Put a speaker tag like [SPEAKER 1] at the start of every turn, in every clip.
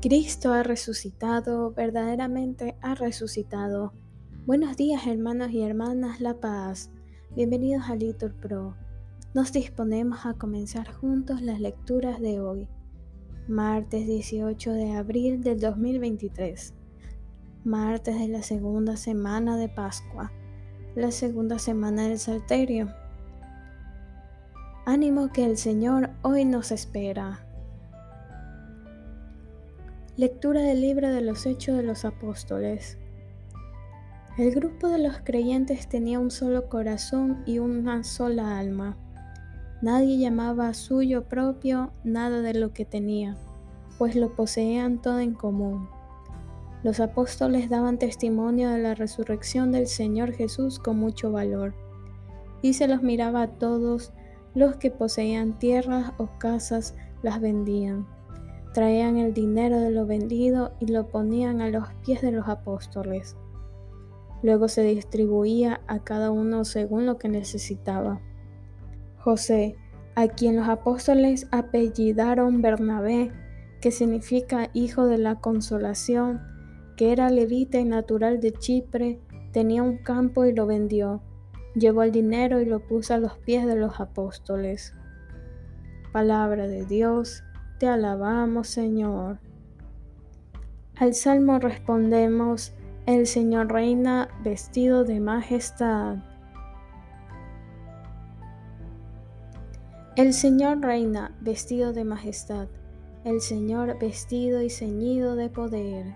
[SPEAKER 1] Cristo ha resucitado, verdaderamente ha resucitado. Buenos días hermanos y hermanas La Paz. Bienvenidos a Litur Pro. Nos disponemos a comenzar juntos las lecturas de hoy, martes 18 de abril del 2023, martes de la segunda semana de Pascua, la segunda semana del Salterio. Ánimo que el Señor hoy nos espera. Lectura del libro de los Hechos de los Apóstoles. El grupo de los creyentes tenía un solo corazón y una sola alma. Nadie llamaba suyo propio nada de lo que tenía, pues lo poseían todo en común. Los apóstoles daban testimonio de la resurrección del Señor Jesús con mucho valor, y se los miraba a todos los que poseían tierras o casas, las vendían Traían el dinero de lo vendido y lo ponían a los pies de los apóstoles. Luego se distribuía a cada uno según lo que necesitaba. José, a quien los apóstoles apellidaron Bernabé, que significa hijo de la consolación, que era levita y natural de Chipre, tenía un campo y lo vendió. Llevó el dinero y lo puso a los pies de los apóstoles. Palabra de Dios te alabamos, Señor. Al salmo respondemos, el Señor reina vestido de majestad. El Señor reina vestido de majestad, el Señor vestido y ceñido de poder.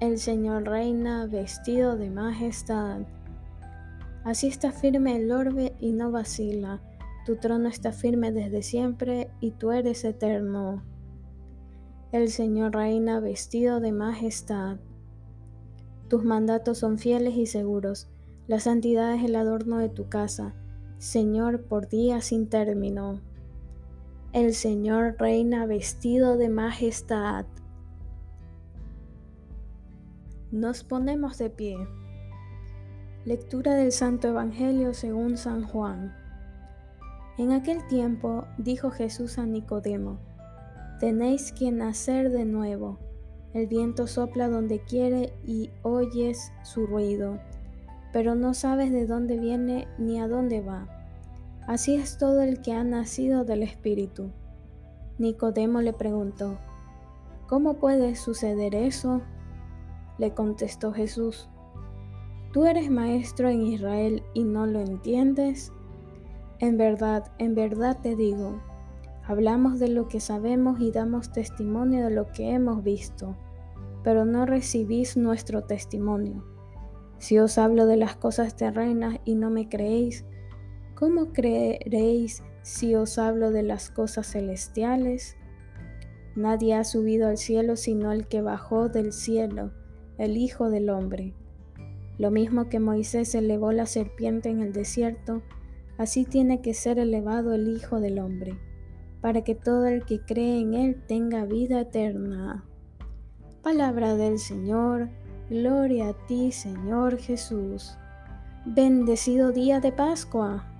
[SPEAKER 1] El Señor reina vestido de majestad. Así está firme el orbe y no vacila tu trono está firme desde siempre y tú eres eterno. El Señor reina vestido de majestad. Tus mandatos son fieles y seguros. La santidad es el adorno de tu casa, Señor, por días sin término. El Señor reina vestido de majestad. Nos ponemos de pie. Lectura del Santo Evangelio según San Juan. En aquel tiempo dijo Jesús a Nicodemo, Tenéis que nacer de nuevo. El viento sopla donde quiere y oyes su ruido, pero no sabes de dónde viene ni a dónde va. Así es todo el que ha nacido del Espíritu. Nicodemo le preguntó, ¿Cómo puede suceder eso? Le contestó Jesús, ¿tú eres maestro en Israel y no lo entiendes? En verdad, en verdad te digo, hablamos de lo que sabemos y damos testimonio de lo que hemos visto, pero no recibís nuestro testimonio. Si os hablo de las cosas terrenas y no me creéis, ¿cómo creeréis si os hablo de las cosas celestiales? Nadie ha subido al cielo sino el que bajó del cielo, el Hijo del Hombre. Lo mismo que Moisés elevó la serpiente en el desierto, Así tiene que ser elevado el Hijo del Hombre, para que todo el que cree en Él tenga vida eterna. Palabra del Señor, gloria a ti Señor Jesús. Bendecido día de Pascua.